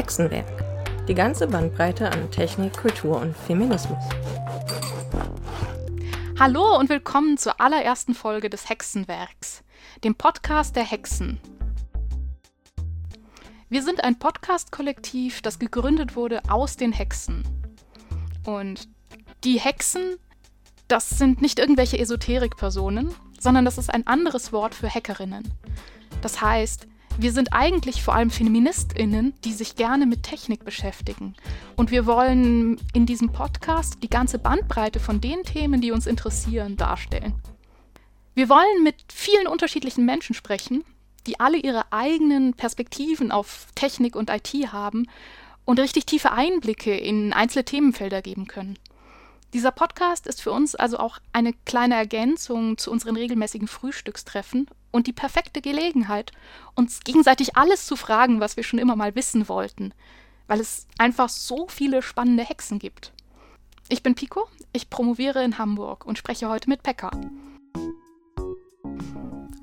Hexenwerk. Die ganze Bandbreite an Technik, Kultur und Feminismus. Hallo und willkommen zur allerersten Folge des Hexenwerks, dem Podcast der Hexen. Wir sind ein Podcast-Kollektiv, das gegründet wurde aus den Hexen. Und die Hexen, das sind nicht irgendwelche Esoterik-Personen, sondern das ist ein anderes Wort für Hackerinnen. Das heißt, wir sind eigentlich vor allem Feministinnen, die sich gerne mit Technik beschäftigen. Und wir wollen in diesem Podcast die ganze Bandbreite von den Themen, die uns interessieren, darstellen. Wir wollen mit vielen unterschiedlichen Menschen sprechen, die alle ihre eigenen Perspektiven auf Technik und IT haben und richtig tiefe Einblicke in einzelne Themenfelder geben können. Dieser Podcast ist für uns also auch eine kleine Ergänzung zu unseren regelmäßigen Frühstückstreffen und die perfekte Gelegenheit, uns gegenseitig alles zu fragen, was wir schon immer mal wissen wollten, weil es einfach so viele spannende Hexen gibt. Ich bin Pico, ich promoviere in Hamburg und spreche heute mit Pekka.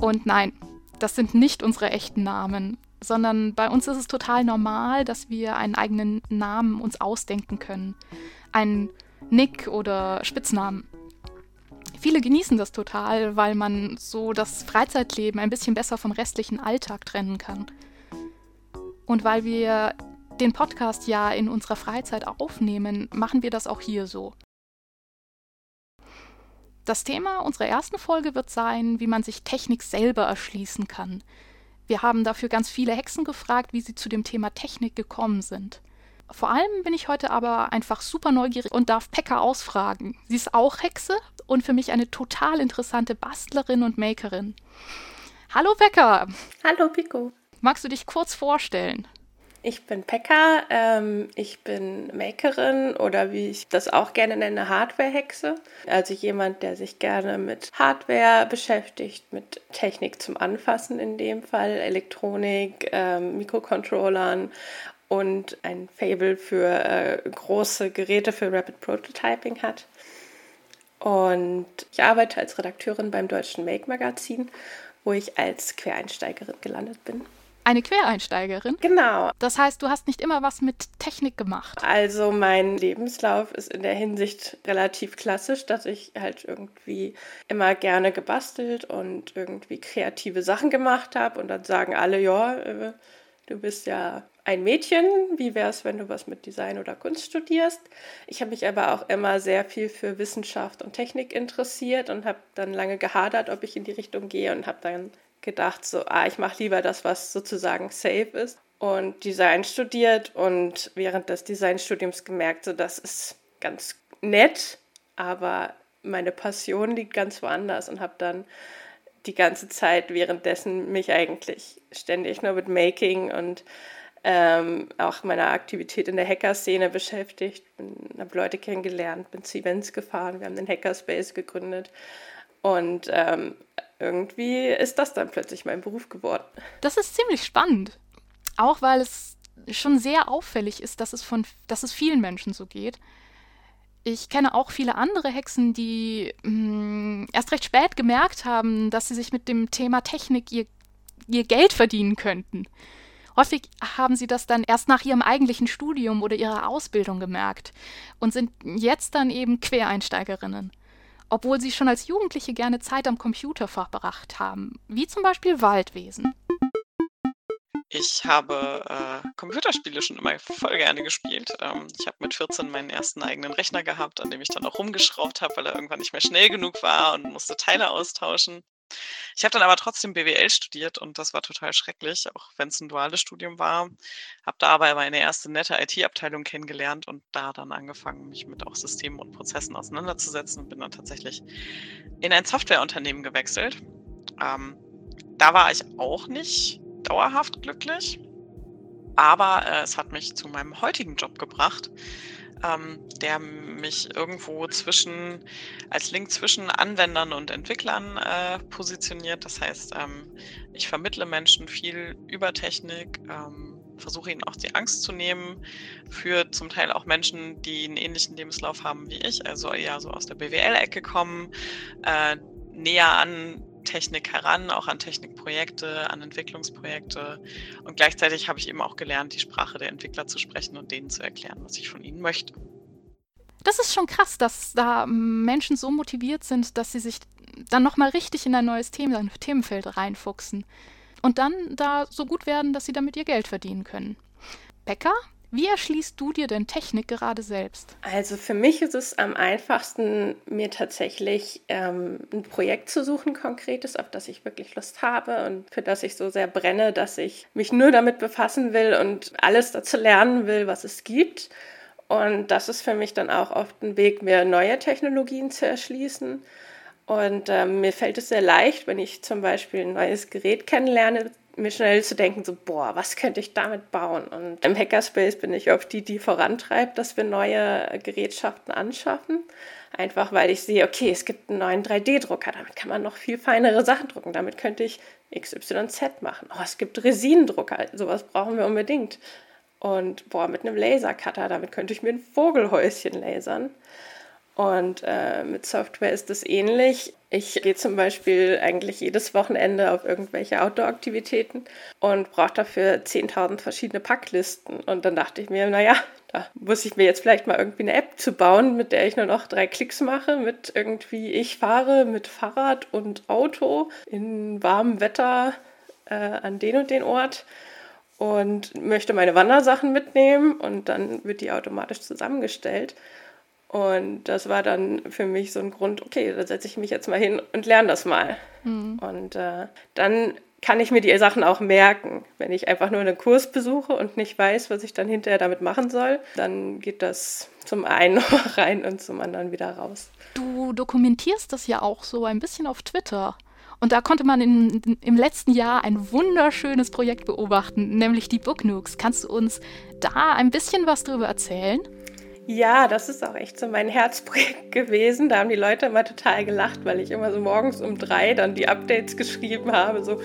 Und nein, das sind nicht unsere echten Namen, sondern bei uns ist es total normal, dass wir einen eigenen Namen uns ausdenken können. Einen Nick oder Spitznamen. Viele genießen das total, weil man so das Freizeitleben ein bisschen besser vom restlichen Alltag trennen kann. Und weil wir den Podcast ja in unserer Freizeit aufnehmen, machen wir das auch hier so. Das Thema unserer ersten Folge wird sein, wie man sich Technik selber erschließen kann. Wir haben dafür ganz viele Hexen gefragt, wie sie zu dem Thema Technik gekommen sind. Vor allem bin ich heute aber einfach super neugierig und darf Pekka ausfragen. Sie ist auch Hexe und für mich eine total interessante Bastlerin und Makerin. Hallo Pekka! Hallo Pico! Magst du dich kurz vorstellen? Ich bin Pekka, ähm, ich bin Makerin oder wie ich das auch gerne nenne, Hardware-Hexe. Also jemand, der sich gerne mit Hardware beschäftigt, mit Technik zum Anfassen in dem Fall, Elektronik, ähm, Mikrocontrollern und ein Fable für äh, große Geräte für Rapid Prototyping hat. Und ich arbeite als Redakteurin beim Deutschen Make Magazin, wo ich als Quereinsteigerin gelandet bin. Eine Quereinsteigerin? Genau. Das heißt, du hast nicht immer was mit Technik gemacht. Also mein Lebenslauf ist in der Hinsicht relativ klassisch, dass ich halt irgendwie immer gerne gebastelt und irgendwie kreative Sachen gemacht habe und dann sagen alle, ja, äh, du bist ja ein Mädchen, wie wäre es, wenn du was mit Design oder Kunst studierst? Ich habe mich aber auch immer sehr viel für Wissenschaft und Technik interessiert und habe dann lange gehadert, ob ich in die Richtung gehe und habe dann gedacht, so, ah, ich mache lieber das, was sozusagen safe ist und Design studiert und während des Designstudiums gemerkt, so, das ist ganz nett, aber meine Passion liegt ganz woanders und habe dann die ganze Zeit währenddessen mich eigentlich ständig nur mit Making und ähm, auch meiner Aktivität in der Hacker-Szene beschäftigt, habe Leute kennengelernt, bin zu Events gefahren, wir haben den Hackerspace gegründet und ähm, irgendwie ist das dann plötzlich mein Beruf geworden. Das ist ziemlich spannend, auch weil es schon sehr auffällig ist, dass es, von, dass es vielen Menschen so geht. Ich kenne auch viele andere Hexen, die mh, hm, erst recht spät gemerkt haben, dass sie sich mit dem Thema Technik ihr, ihr Geld verdienen könnten. Häufig haben sie das dann erst nach ihrem eigentlichen Studium oder ihrer Ausbildung gemerkt und sind jetzt dann eben Quereinsteigerinnen. Obwohl sie schon als Jugendliche gerne Zeit am Computer verbracht haben, wie zum Beispiel Waldwesen. Ich habe äh, Computerspiele schon immer voll gerne gespielt. Ähm, ich habe mit 14 meinen ersten eigenen Rechner gehabt, an dem ich dann auch rumgeschraubt habe, weil er irgendwann nicht mehr schnell genug war und musste Teile austauschen. Ich habe dann aber trotzdem BWL studiert und das war total schrecklich, auch wenn es ein duales Studium war. Habe dabei meine erste nette IT-Abteilung kennengelernt und da dann angefangen, mich mit auch Systemen und Prozessen auseinanderzusetzen und bin dann tatsächlich in ein Softwareunternehmen gewechselt. Ähm, da war ich auch nicht dauerhaft glücklich, aber äh, es hat mich zu meinem heutigen Job gebracht ähm, der mich irgendwo zwischen, als Link zwischen Anwendern und Entwicklern äh, positioniert. Das heißt, ähm, ich vermittle Menschen viel über Technik, ähm, versuche ihnen auch die Angst zu nehmen, für zum Teil auch Menschen, die einen ähnlichen Lebenslauf haben wie ich, also eher so aus der BWL-Ecke kommen, äh, näher an Technik heran, auch an Technikprojekte, an Entwicklungsprojekte. Und gleichzeitig habe ich eben auch gelernt, die Sprache der Entwickler zu sprechen und denen zu erklären, was ich von ihnen möchte. Das ist schon krass, dass da Menschen so motiviert sind, dass sie sich dann nochmal richtig in ein neues Thema, Themenfeld reinfuchsen und dann da so gut werden, dass sie damit ihr Geld verdienen können. Becker, wie erschließt du dir denn Technik gerade selbst? Also für mich ist es am einfachsten, mir tatsächlich ähm, ein Projekt zu suchen, konkretes, auf das ich wirklich Lust habe und für das ich so sehr brenne, dass ich mich nur damit befassen will und alles dazu lernen will, was es gibt. Und das ist für mich dann auch oft ein Weg, mir neue Technologien zu erschließen. Und ähm, mir fällt es sehr leicht, wenn ich zum Beispiel ein neues Gerät kennenlerne, mir schnell zu denken, so, boah, was könnte ich damit bauen? Und im Hackerspace bin ich oft die, die vorantreibt, dass wir neue Gerätschaften anschaffen. Einfach weil ich sehe, okay, es gibt einen neuen 3D-Drucker, damit kann man noch viel feinere Sachen drucken. Damit könnte ich XYZ machen. Oh, es gibt Resinendrucker, sowas brauchen wir unbedingt. Und boah, mit einem Lasercutter, damit könnte ich mir ein Vogelhäuschen lasern. Und äh, mit Software ist es ähnlich. Ich gehe zum Beispiel eigentlich jedes Wochenende auf irgendwelche Outdoor-Aktivitäten und brauche dafür 10.000 verschiedene Packlisten. Und dann dachte ich mir, naja, da muss ich mir jetzt vielleicht mal irgendwie eine App zu bauen, mit der ich nur noch drei Klicks mache, mit irgendwie ich fahre mit Fahrrad und Auto in warmem Wetter äh, an den und den Ort und möchte meine Wandersachen mitnehmen und dann wird die automatisch zusammengestellt. Und das war dann für mich so ein Grund, okay, da setze ich mich jetzt mal hin und lerne das mal. Mhm. Und äh, dann kann ich mir die Sachen auch merken. Wenn ich einfach nur einen Kurs besuche und nicht weiß, was ich dann hinterher damit machen soll, dann geht das zum einen rein und zum anderen wieder raus. Du dokumentierst das ja auch so ein bisschen auf Twitter. Und da konnte man in, in, im letzten Jahr ein wunderschönes Projekt beobachten, nämlich die Book Nukes. Kannst du uns da ein bisschen was drüber erzählen? Ja, das ist auch echt so mein Herzprojekt gewesen. Da haben die Leute immer total gelacht, weil ich immer so morgens um drei dann die Updates geschrieben habe, so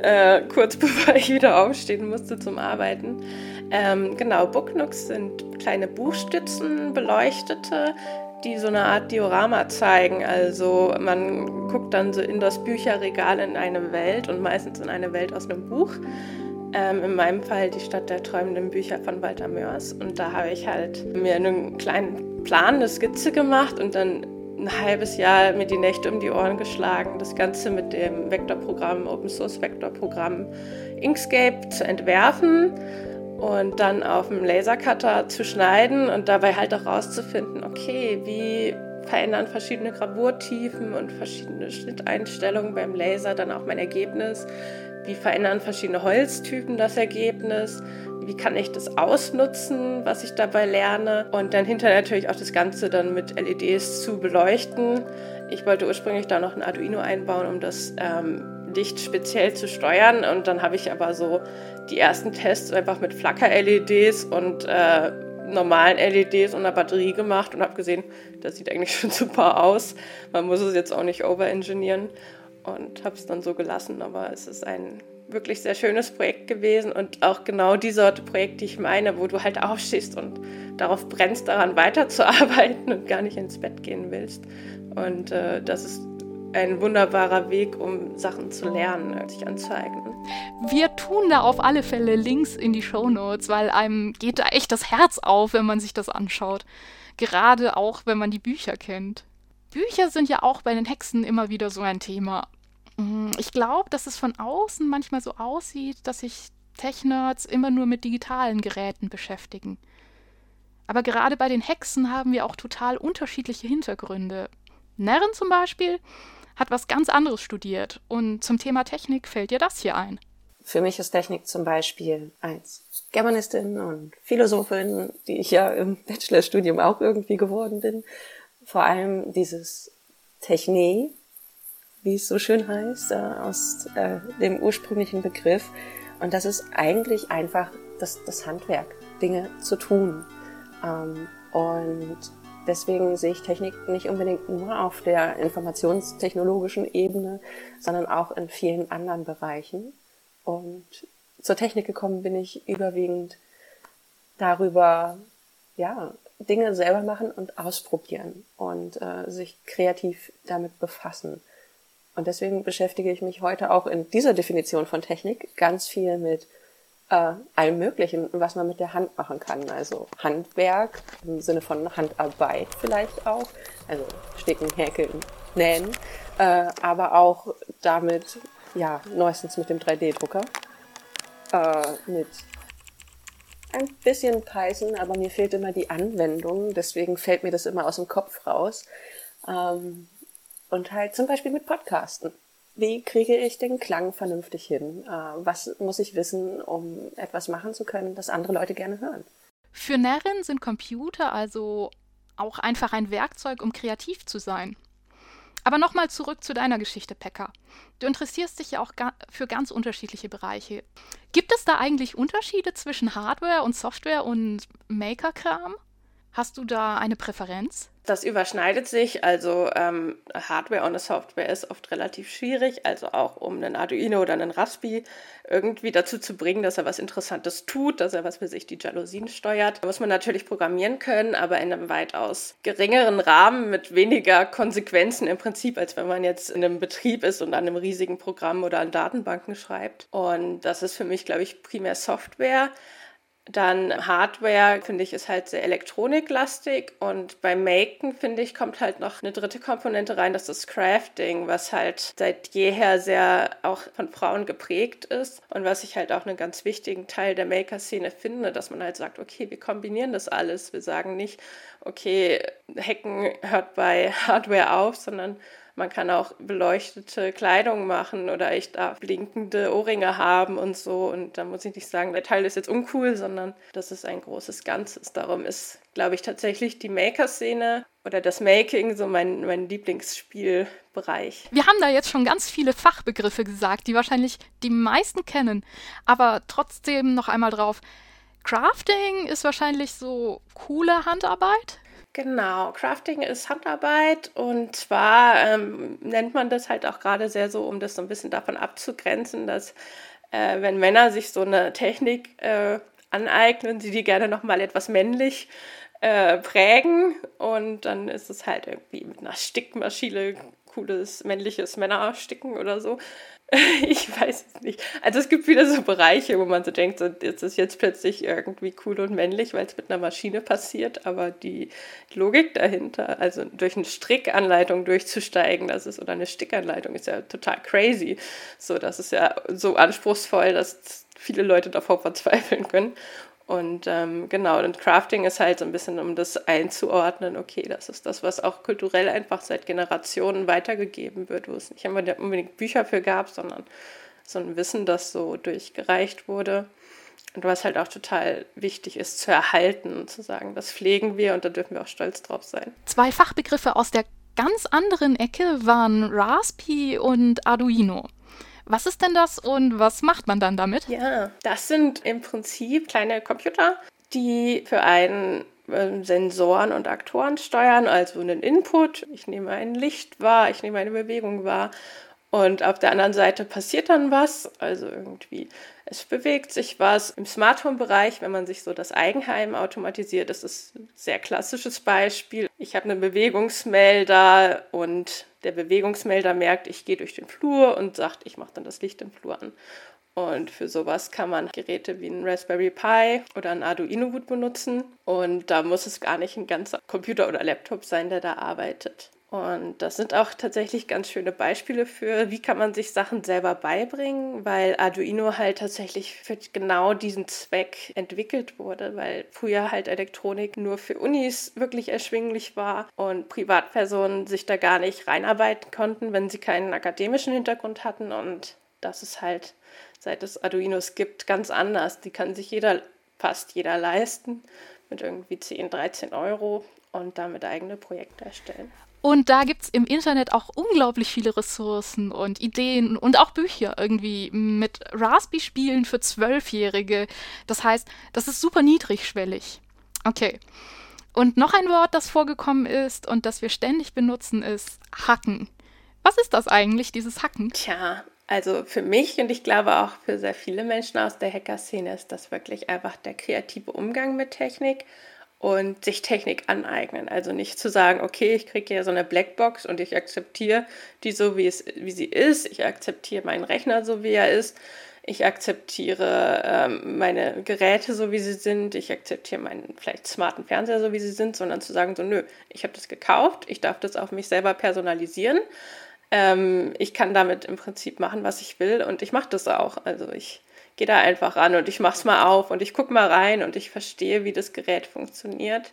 äh, kurz bevor ich wieder aufstehen musste zum Arbeiten. Ähm, genau, Booknooks sind kleine Buchstützen, beleuchtete, die so eine Art Diorama zeigen. Also man guckt dann so in das Bücherregal in eine Welt und meistens in eine Welt aus einem Buch. Ähm, in meinem Fall die Stadt der träumenden Bücher von Walter Mörs. Und da habe ich halt mir einen kleinen Plan, eine Skizze gemacht und dann ein halbes Jahr mir die Nächte um die Ohren geschlagen, das Ganze mit dem Vektorprogramm, Open Source Vektorprogramm Inkscape zu entwerfen und dann auf dem Lasercutter zu schneiden und dabei halt auch rauszufinden, okay, wie verändern verschiedene Gravurtiefen und verschiedene Schnitteinstellungen beim Laser dann auch mein Ergebnis wie verändern verschiedene Holztypen das Ergebnis? Wie kann ich das ausnutzen, was ich dabei lerne? Und dann hinterher natürlich auch das Ganze dann mit LEDs zu beleuchten. Ich wollte ursprünglich da noch ein Arduino einbauen, um das ähm, Licht speziell zu steuern. Und dann habe ich aber so die ersten Tests einfach mit Flacker-LEDs und äh, normalen LEDs und einer Batterie gemacht und habe gesehen, das sieht eigentlich schon super aus. Man muss es jetzt auch nicht overengineeren und habe es dann so gelassen. Aber es ist ein wirklich sehr schönes Projekt gewesen und auch genau die Sorte Projekt, die ich meine, wo du halt aufstehst und darauf brennst, daran weiterzuarbeiten und gar nicht ins Bett gehen willst. Und äh, das ist ein wunderbarer Weg, um Sachen zu lernen, sich anzueignen. Wir tun da auf alle Fälle Links in die Show Notes, weil einem geht da echt das Herz auf, wenn man sich das anschaut. Gerade auch, wenn man die Bücher kennt. Bücher sind ja auch bei den Hexen immer wieder so ein Thema. Mm, ich glaube, dass es von außen manchmal so aussieht, dass sich Tech-Nerds immer nur mit digitalen Geräten beschäftigen. Aber gerade bei den Hexen haben wir auch total unterschiedliche Hintergründe. Nerren zum Beispiel hat was ganz anderes studiert und zum Thema Technik fällt dir das hier ein. Für mich ist Technik zum Beispiel als Germanistin und Philosophin, die ich ja im Bachelorstudium auch irgendwie geworden bin, vor allem dieses Techne, wie es so schön heißt, äh, aus äh, dem ursprünglichen Begriff. Und das ist eigentlich einfach das, das Handwerk, Dinge zu tun. Ähm, und deswegen sehe ich Technik nicht unbedingt nur auf der informationstechnologischen Ebene, sondern auch in vielen anderen Bereichen. Und zur Technik gekommen bin ich überwiegend darüber, ja, Dinge selber machen und ausprobieren und äh, sich kreativ damit befassen. Und deswegen beschäftige ich mich heute auch in dieser Definition von Technik ganz viel mit äh, allem Möglichen, was man mit der Hand machen kann. Also Handwerk im Sinne von Handarbeit vielleicht auch. Also Sticken, Häkeln, Nähen. Äh, aber auch damit, ja, neuestens mit dem 3D-Drucker. Äh, mit ein bisschen Python, aber mir fehlt immer die Anwendung. Deswegen fällt mir das immer aus dem Kopf raus. Ähm, und halt zum Beispiel mit Podcasten. Wie kriege ich den Klang vernünftig hin? Äh, was muss ich wissen, um etwas machen zu können, das andere Leute gerne hören? Für Närrin sind Computer also auch einfach ein Werkzeug, um kreativ zu sein. Aber nochmal zurück zu deiner Geschichte, Pekka. Du interessierst dich ja auch ga für ganz unterschiedliche Bereiche. Gibt es da eigentlich Unterschiede zwischen Hardware und Software und Maker-Kram? Hast du da eine Präferenz? Das überschneidet sich, also ähm, Hardware und Software ist oft relativ schwierig, also auch um einen Arduino oder einen Raspi irgendwie dazu zu bringen, dass er was Interessantes tut, dass er was für sich die Jalousien steuert. Da muss man natürlich programmieren können, aber in einem weitaus geringeren Rahmen mit weniger Konsequenzen im Prinzip, als wenn man jetzt in einem Betrieb ist und an einem riesigen Programm oder an Datenbanken schreibt. Und das ist für mich, glaube ich, primär Software. Dann Hardware, finde ich, ist halt sehr elektroniklastig und beim Maken, finde ich, kommt halt noch eine dritte Komponente rein, das ist Crafting, was halt seit jeher sehr auch von Frauen geprägt ist und was ich halt auch einen ganz wichtigen Teil der Maker-Szene finde, dass man halt sagt, okay, wir kombinieren das alles. Wir sagen nicht, okay, Hacken hört bei Hardware auf, sondern man kann auch beleuchtete Kleidung machen oder ich darf blinkende Ohrringe haben und so. Und da muss ich nicht sagen, der Teil ist jetzt uncool, sondern das ist ein großes Ganzes. Darum ist, glaube ich, tatsächlich die Maker-Szene oder das Making so mein, mein Lieblingsspielbereich. Wir haben da jetzt schon ganz viele Fachbegriffe gesagt, die wahrscheinlich die meisten kennen. Aber trotzdem noch einmal drauf. Crafting ist wahrscheinlich so coole Handarbeit. Genau, Crafting ist Handarbeit und zwar ähm, nennt man das halt auch gerade sehr so, um das so ein bisschen davon abzugrenzen, dass äh, wenn Männer sich so eine Technik äh, aneignen, sie die gerne nochmal etwas männlich äh, prägen und dann ist es halt irgendwie mit einer Stickmaschine cooles männliches Männersticken oder so. ich weiß es nicht. Also es gibt wieder so Bereiche, wo man so denkt, so, jetzt ist jetzt plötzlich irgendwie cool und männlich, weil es mit einer Maschine passiert, aber die Logik dahinter, also durch eine Strickanleitung durchzusteigen, das ist, oder eine Stickanleitung ist ja total crazy. So, das ist ja so anspruchsvoll, dass viele Leute davor verzweifeln können. Und ähm, genau, und Crafting ist halt so ein bisschen, um das einzuordnen, okay, das ist das, was auch kulturell einfach seit Generationen weitergegeben wird, wo es nicht immer unbedingt Bücher für gab, sondern so ein Wissen, das so durchgereicht wurde. Und was halt auch total wichtig ist zu erhalten und zu sagen, das pflegen wir und da dürfen wir auch stolz drauf sein. Zwei Fachbegriffe aus der ganz anderen Ecke waren Raspi und Arduino. Was ist denn das und was macht man dann damit? Ja, das sind im Prinzip kleine Computer, die für einen ähm, Sensoren und Aktoren steuern, also einen Input. Ich nehme ein Licht wahr, ich nehme eine Bewegung wahr und auf der anderen Seite passiert dann was, also irgendwie es bewegt sich was. Im Smart Home Bereich, wenn man sich so das Eigenheim automatisiert, das ist ein sehr klassisches Beispiel. Ich habe einen Bewegungsmelder und der Bewegungsmelder merkt, ich gehe durch den Flur und sagt, ich mache dann das Licht im Flur an. Und für sowas kann man Geräte wie ein Raspberry Pi oder ein Arduino gut benutzen. Und da muss es gar nicht ein ganzer Computer oder Laptop sein, der da arbeitet. Und das sind auch tatsächlich ganz schöne Beispiele für, wie kann man sich Sachen selber beibringen, weil Arduino halt tatsächlich für genau diesen Zweck entwickelt wurde, weil früher halt Elektronik nur für Unis wirklich erschwinglich war und Privatpersonen sich da gar nicht reinarbeiten konnten, wenn sie keinen akademischen Hintergrund hatten. Und das ist halt, seit es Arduinos gibt, ganz anders. Die kann sich jeder, fast jeder leisten mit irgendwie 10, 13 Euro und damit eigene Projekte erstellen. Und da gibt es im Internet auch unglaublich viele Ressourcen und Ideen und auch Bücher irgendwie mit Raspi-Spielen für Zwölfjährige. Das heißt, das ist super niedrigschwellig. Okay. Und noch ein Wort, das vorgekommen ist und das wir ständig benutzen, ist Hacken. Was ist das eigentlich, dieses Hacken? Tja, also für mich und ich glaube auch für sehr viele Menschen aus der Hacker-Szene ist das wirklich einfach der kreative Umgang mit Technik und sich Technik aneignen. Also nicht zu sagen, okay, ich kriege hier so eine Blackbox und ich akzeptiere die so, wie, es, wie sie ist. Ich akzeptiere meinen Rechner so, wie er ist. Ich akzeptiere ähm, meine Geräte so, wie sie sind. Ich akzeptiere meinen vielleicht smarten Fernseher so, wie sie sind, sondern zu sagen, so, nö, ich habe das gekauft. Ich darf das auf mich selber personalisieren. Ähm, ich kann damit im Prinzip machen, was ich will und ich mache das auch. Also ich gehe da einfach ran und ich mache es mal auf und ich gucke mal rein und ich verstehe, wie das Gerät funktioniert.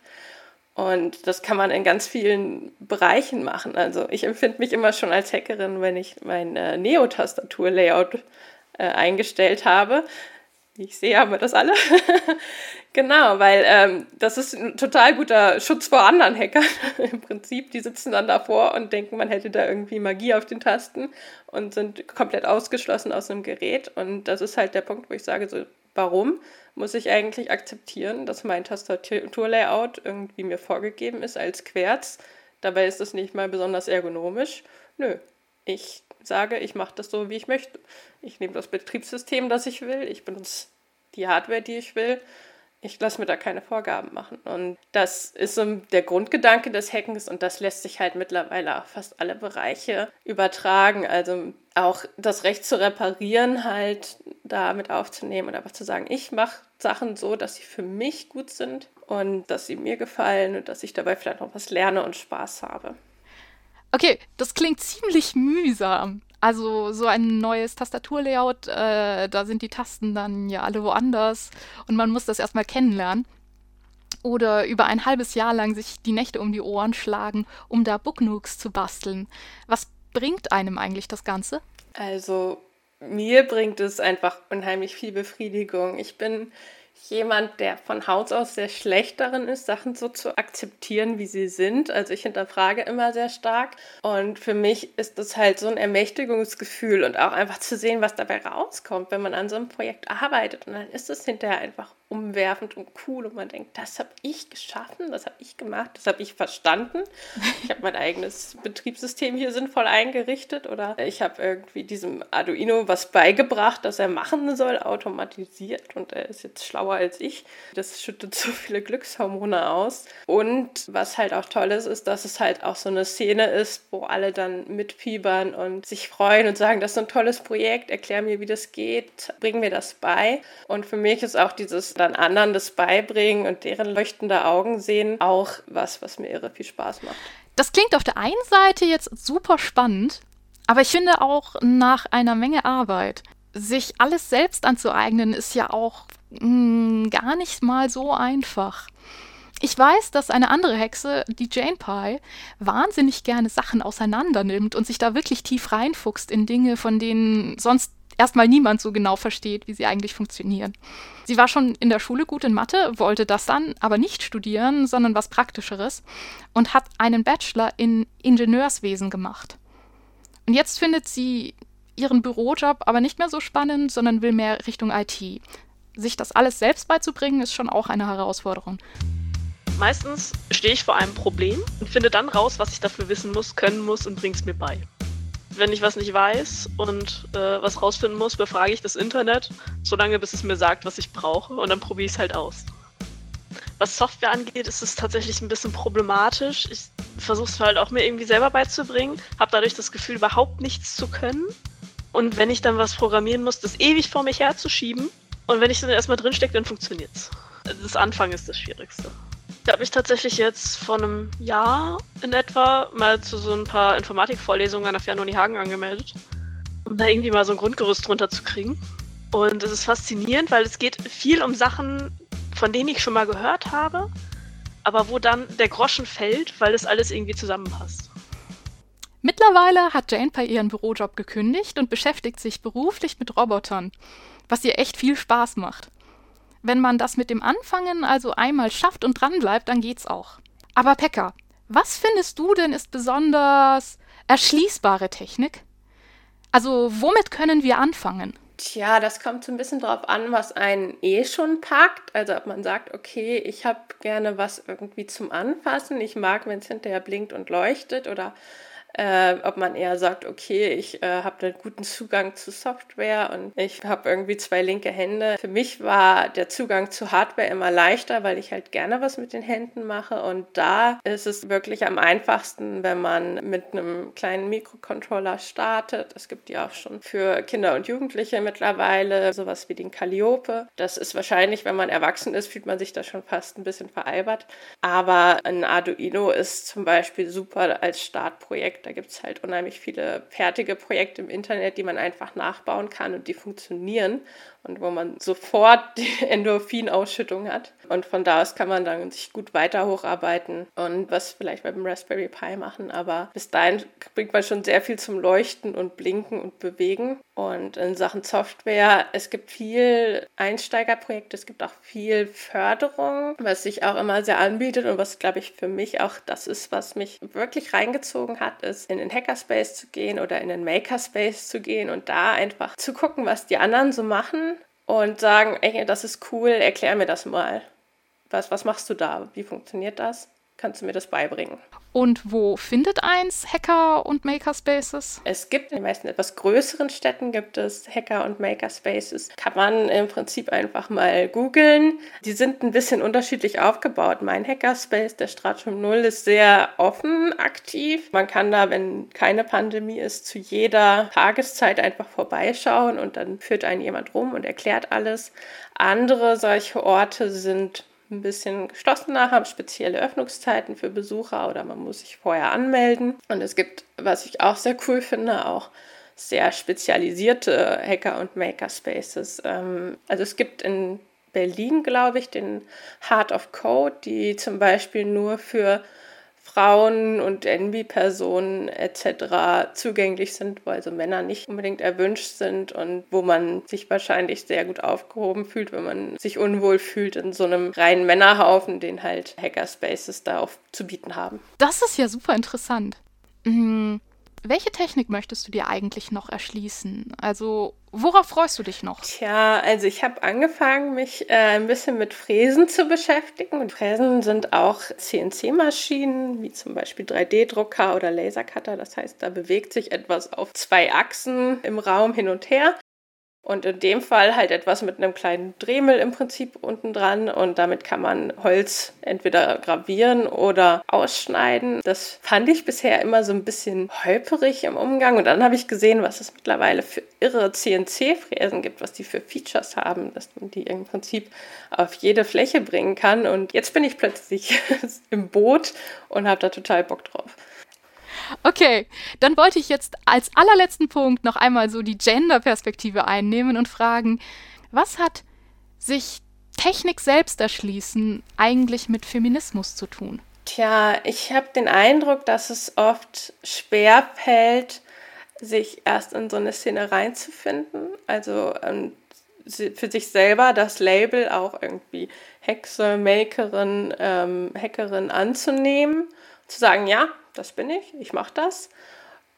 Und das kann man in ganz vielen Bereichen machen. Also ich empfinde mich immer schon als Hackerin, wenn ich mein äh, Neo-Tastatur-Layout äh, eingestellt habe. Ich sehe, haben wir das alle. genau, weil ähm, das ist ein total guter Schutz vor anderen Hackern. Im Prinzip, die sitzen dann davor und denken, man hätte da irgendwie Magie auf den Tasten und sind komplett ausgeschlossen aus einem Gerät. Und das ist halt der Punkt, wo ich sage, so, warum muss ich eigentlich akzeptieren, dass mein Tastaturlayout irgendwie mir vorgegeben ist als Querz? Dabei ist es nicht mal besonders ergonomisch. Nö, ich sage, ich mache das so, wie ich möchte. Ich nehme das Betriebssystem, das ich will. Ich benutze die Hardware, die ich will. Ich lasse mir da keine Vorgaben machen. Und das ist so der Grundgedanke des Hackens und das lässt sich halt mittlerweile auf fast alle Bereiche übertragen. Also auch das Recht zu reparieren halt damit aufzunehmen und einfach zu sagen, ich mache Sachen so, dass sie für mich gut sind und dass sie mir gefallen und dass ich dabei vielleicht noch was lerne und Spaß habe. Okay, das klingt ziemlich mühsam. Also so ein neues Tastaturlayout, äh, da sind die Tasten dann ja alle woanders und man muss das erstmal kennenlernen. Oder über ein halbes Jahr lang sich die Nächte um die Ohren schlagen, um da Booknooks zu basteln. Was bringt einem eigentlich das Ganze? Also mir bringt es einfach unheimlich viel Befriedigung. Ich bin jemand, der von Haus aus sehr schlecht darin ist, Sachen so zu akzeptieren, wie sie sind. Also ich hinterfrage immer sehr stark. Und für mich ist das halt so ein Ermächtigungsgefühl und auch einfach zu sehen, was dabei rauskommt, wenn man an so einem Projekt arbeitet. Und dann ist es hinterher einfach umwerfend und cool und man denkt, das habe ich geschaffen, das habe ich gemacht, das habe ich verstanden. Ich habe mein eigenes Betriebssystem hier sinnvoll eingerichtet oder ich habe irgendwie diesem Arduino was beigebracht, das er machen soll, automatisiert und er ist jetzt schlauer als ich. Das schüttet so viele Glückshormone aus. Und was halt auch toll ist, ist, dass es halt auch so eine Szene ist, wo alle dann mitfiebern und sich freuen und sagen, das ist ein tolles Projekt, erklär mir, wie das geht, bring mir das bei. Und für mich ist auch dieses dann anderen das beibringen und deren leuchtende Augen sehen, auch was, was mir irre viel Spaß macht. Das klingt auf der einen Seite jetzt super spannend, aber ich finde auch nach einer Menge Arbeit, sich alles selbst anzueignen, ist ja auch mh, hm, gar nicht mal so einfach. Ich weiß, dass eine andere Hexe, die Jane Pie, wahnsinnig gerne Sachen auseinander nimmt und sich da wirklich tief reinfuchst in Dinge, von denen sonst erstmal niemand so genau versteht, wie sie eigentlich funktionieren. Sie war schon in der Schule gut in Mathe, wollte das dann aber nicht studieren, sondern was Praktischeres und hat einen Bachelor in Ingenieurswesen gemacht. Und jetzt findet sie ihren Bürojob aber nicht mehr so spannend, sondern will mehr Richtung IT. Sich das alles selbst beizubringen, ist schon auch eine Herausforderung. Meistens stehe ich vor einem Problem und finde dann raus, was ich dafür wissen muss, können muss und bringe es mir bei wenn ich was nicht weiß und äh, was rausfinden muss, befrage ich das Internet, solange bis es mir sagt, was ich brauche und dann probiere ich es halt aus. Was Software angeht, ist es tatsächlich ein bisschen problematisch. Ich versuche es halt auch mir irgendwie selber beizubringen, habe dadurch das Gefühl, überhaupt nichts zu können. Und wenn ich dann was programmieren muss, das ewig vor mich herzuschieben. Und wenn ich dann erstmal drinstecke, dann funktioniert es. Das Anfangen ist das Schwierigste. Ich habe mich tatsächlich jetzt vor einem Jahr in etwa mal zu so ein paar Informatikvorlesungen an der Fernuni Hagen angemeldet, um da irgendwie mal so ein Grundgerüst drunter zu kriegen. Und es ist faszinierend, weil es geht viel um Sachen, von denen ich schon mal gehört habe, aber wo dann der Groschen fällt, weil es alles irgendwie zusammenpasst. Mittlerweile hat Jane bei ihren Bürojob gekündigt und beschäftigt sich beruflich mit Robotern, was ihr echt viel Spaß macht. Wenn man das mit dem Anfangen also einmal schafft und dranbleibt, dann geht's auch. Aber Pekka, was findest du denn ist besonders erschließbare Technik? Also womit können wir anfangen? Tja, das kommt so ein bisschen drauf an, was einen eh schon packt. Also ob man sagt, okay, ich habe gerne was irgendwie zum Anfassen. Ich mag, wenn es hinterher blinkt und leuchtet oder äh, ob man eher sagt, okay, ich äh, habe einen guten Zugang zu Software und ich habe irgendwie zwei linke Hände. Für mich war der Zugang zu Hardware immer leichter, weil ich halt gerne was mit den Händen mache und da ist es wirklich am einfachsten, wenn man mit einem kleinen Mikrocontroller startet. Es gibt die auch schon für Kinder und Jugendliche mittlerweile, sowas wie den Calliope. Das ist wahrscheinlich, wenn man erwachsen ist, fühlt man sich da schon fast ein bisschen veralbert. Aber ein Arduino ist zum Beispiel super als Startprojekt. Da gibt es halt unheimlich viele fertige Projekte im Internet, die man einfach nachbauen kann und die funktionieren und wo man sofort die Endorphinausschüttung hat. Und von da aus kann man dann sich gut weiter hocharbeiten und was vielleicht beim Raspberry Pi machen. Aber bis dahin bringt man schon sehr viel zum Leuchten und Blinken und Bewegen. Und in Sachen Software, es gibt viel Einsteigerprojekte, es gibt auch viel Förderung, was sich auch immer sehr anbietet und was, glaube ich, für mich auch das ist, was mich wirklich reingezogen hat, ist in den Hackerspace zu gehen oder in den Makerspace zu gehen und da einfach zu gucken, was die anderen so machen und sagen, ey, das ist cool, erklär mir das mal. Was, was machst du da? Wie funktioniert das? Kannst du mir das beibringen? Und wo findet eins Hacker- und Makerspaces? Es gibt in den meisten etwas größeren Städten gibt es Hacker- und Makerspaces. Kann man im Prinzip einfach mal googeln. Die sind ein bisschen unterschiedlich aufgebaut. Mein Hackerspace, der Stratum 0, ist sehr offen aktiv. Man kann da, wenn keine Pandemie ist, zu jeder Tageszeit einfach vorbeischauen und dann führt einen jemand rum und erklärt alles. Andere solche Orte sind ein bisschen geschlossener, haben spezielle Öffnungszeiten für Besucher oder man muss sich vorher anmelden. Und es gibt, was ich auch sehr cool finde, auch sehr spezialisierte Hacker- und Makerspaces. Ähm, also es gibt in Berlin, glaube ich, den Heart of Code, die zum Beispiel nur für Frauen und NB-Personen etc. zugänglich sind, wo also Männer nicht unbedingt erwünscht sind und wo man sich wahrscheinlich sehr gut aufgehoben fühlt, wenn man sich unwohl fühlt in so einem reinen Männerhaufen, den halt Hackerspaces da auch zu bieten haben. Das ist ja super interessant. Mhm. Welche Technik möchtest du dir eigentlich noch erschließen? Also, worauf freust du dich noch? Tja, also ich habe angefangen, mich äh, ein bisschen mit Fräsen zu beschäftigen. Und Fräsen sind auch CNC-Maschinen, wie zum Beispiel 3D-Drucker oder Lasercutter. Das heißt, da bewegt sich etwas auf zwei Achsen im Raum hin und her. Und in dem Fall halt etwas mit einem kleinen Dremel im Prinzip unten dran und damit kann man Holz entweder gravieren oder ausschneiden. Das fand ich bisher immer so ein bisschen holperig im Umgang und dann habe ich gesehen, was es mittlerweile für irre CNC-Fräsen gibt, was die für Features haben, dass man die im Prinzip auf jede Fläche bringen kann und jetzt bin ich plötzlich im Boot und habe da total Bock drauf. Okay, dann wollte ich jetzt als allerletzten Punkt noch einmal so die Gender-Perspektive einnehmen und fragen, was hat sich Technik selbst erschließen eigentlich mit Feminismus zu tun? Tja, ich habe den Eindruck, dass es oft schwer fällt, sich erst in so eine Szene reinzufinden. Also ähm, für sich selber das Label auch irgendwie Hexe, Makerin, ähm, Hackerin anzunehmen. Zu sagen, ja, das bin ich, ich mache das.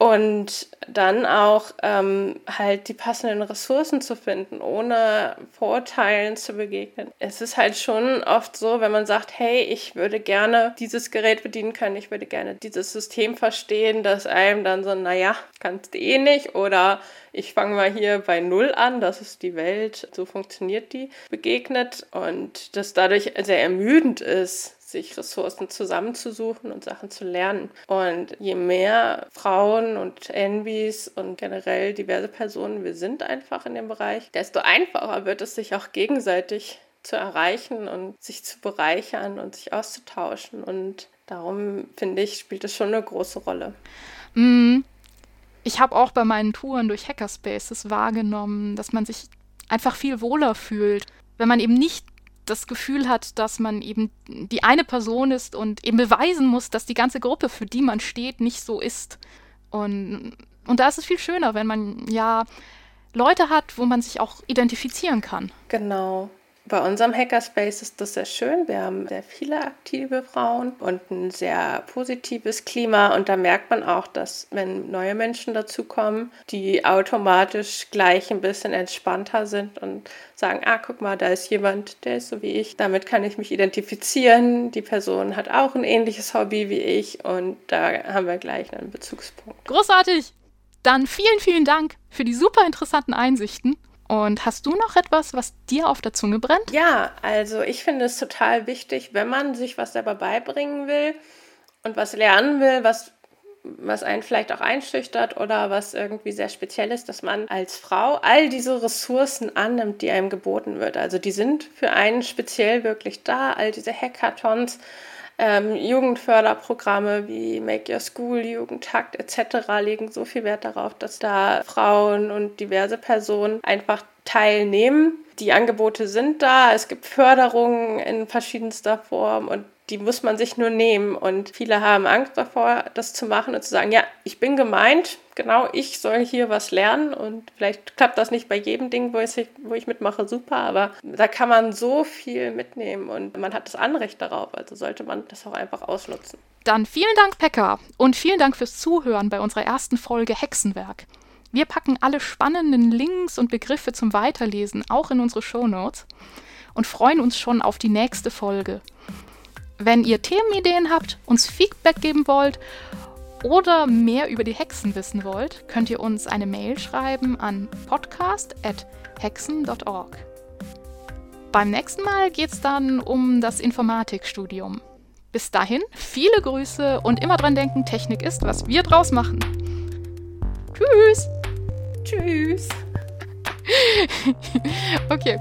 Und dann auch ähm, halt die passenden Ressourcen zu finden, ohne Vorteilen zu begegnen. Es ist halt schon oft so, wenn man sagt, hey, ich würde gerne dieses Gerät bedienen können, ich würde gerne dieses System verstehen, dass einem dann so, naja, kannst du eh nicht oder ich fange mal hier bei Null an, das ist die Welt, so funktioniert die, begegnet und das dadurch sehr ermüdend ist, sich Ressourcen zusammenzusuchen und Sachen zu lernen. Und je mehr Frauen und Envies und generell diverse Personen wir sind einfach in dem Bereich, desto einfacher wird es sich auch gegenseitig zu erreichen und sich zu bereichern und sich auszutauschen. Und darum finde ich, spielt es schon eine große Rolle. Mm, ich habe auch bei meinen Touren durch Hackerspaces wahrgenommen, dass man sich einfach viel wohler fühlt, wenn man eben nicht das Gefühl hat, dass man eben die eine Person ist und eben beweisen muss, dass die ganze Gruppe, für die man steht, nicht so ist. Und, und da ist es viel schöner, wenn man ja Leute hat, wo man sich auch identifizieren kann. Genau Bei unserem Hackerspace ist das sehr schön. Wir haben sehr viele aktive Frauen und ein sehr positives Klima. Und da merkt man auch, dass wenn neue Menschen dazukommen, die automatisch gleich ein bisschen entspannter sind und sagen, ah, guck mal, da ist jemand, der ist so wie ich. Damit kann ich mich identifizieren. Die Person hat auch ein ähnliches Hobby wie ich und da haben wir gleich einen Bezugspunkt. Großartig! Dann vielen, vielen Dank für die super interessanten Einsichten. Und hast du noch etwas, was dir auf der Zunge brennt? Ja, also ich finde es total wichtig, wenn man sich was selber beibringen will und was lernen will, was was einen vielleicht auch einschüchtert oder was irgendwie sehr speziell ist, dass man als Frau all diese Ressourcen annimmt, die einem geboten wird. Also die sind für einen speziell wirklich da, all diese Hackathons, ähm, Jugendförderprogramme wie Make Your School, Jugendtakt etc. legen so viel Wert darauf, dass da Frauen und diverse Personen einfach teilnehmen. Die Angebote sind da, es gibt Förderungen in verschiedenster Form und die muss man sich nur nehmen. Und viele haben Angst davor, das zu machen und zu sagen, ja, ich bin gemeint, genau, ich soll hier was lernen und vielleicht klappt das nicht bei jedem Ding, wo ich, wo ich mitmache, super, aber da kann man so viel mitnehmen und man hat das Anrecht darauf, also sollte man das auch einfach ausnutzen. Dann vielen Dank, Pekka, und vielen Dank fürs Zuhören bei unserer ersten Folge Hexenwerk. Wir packen alle spannenden Links und Begriffe zum Weiterlesen auch in unsere Shownotes und freuen uns schon auf die nächste Folge. Wenn ihr Themenideen habt, uns Feedback geben wollt oder mehr über die Hexen wissen wollt, könnt ihr uns eine Mail schreiben an podcast.hexen.org. Beim nächsten Mal geht es dann um das Informatikstudium. Bis dahin, viele Grüße und immer dran denken, Technik ist, was wir draus machen. Tschüss! Tschüss! okay.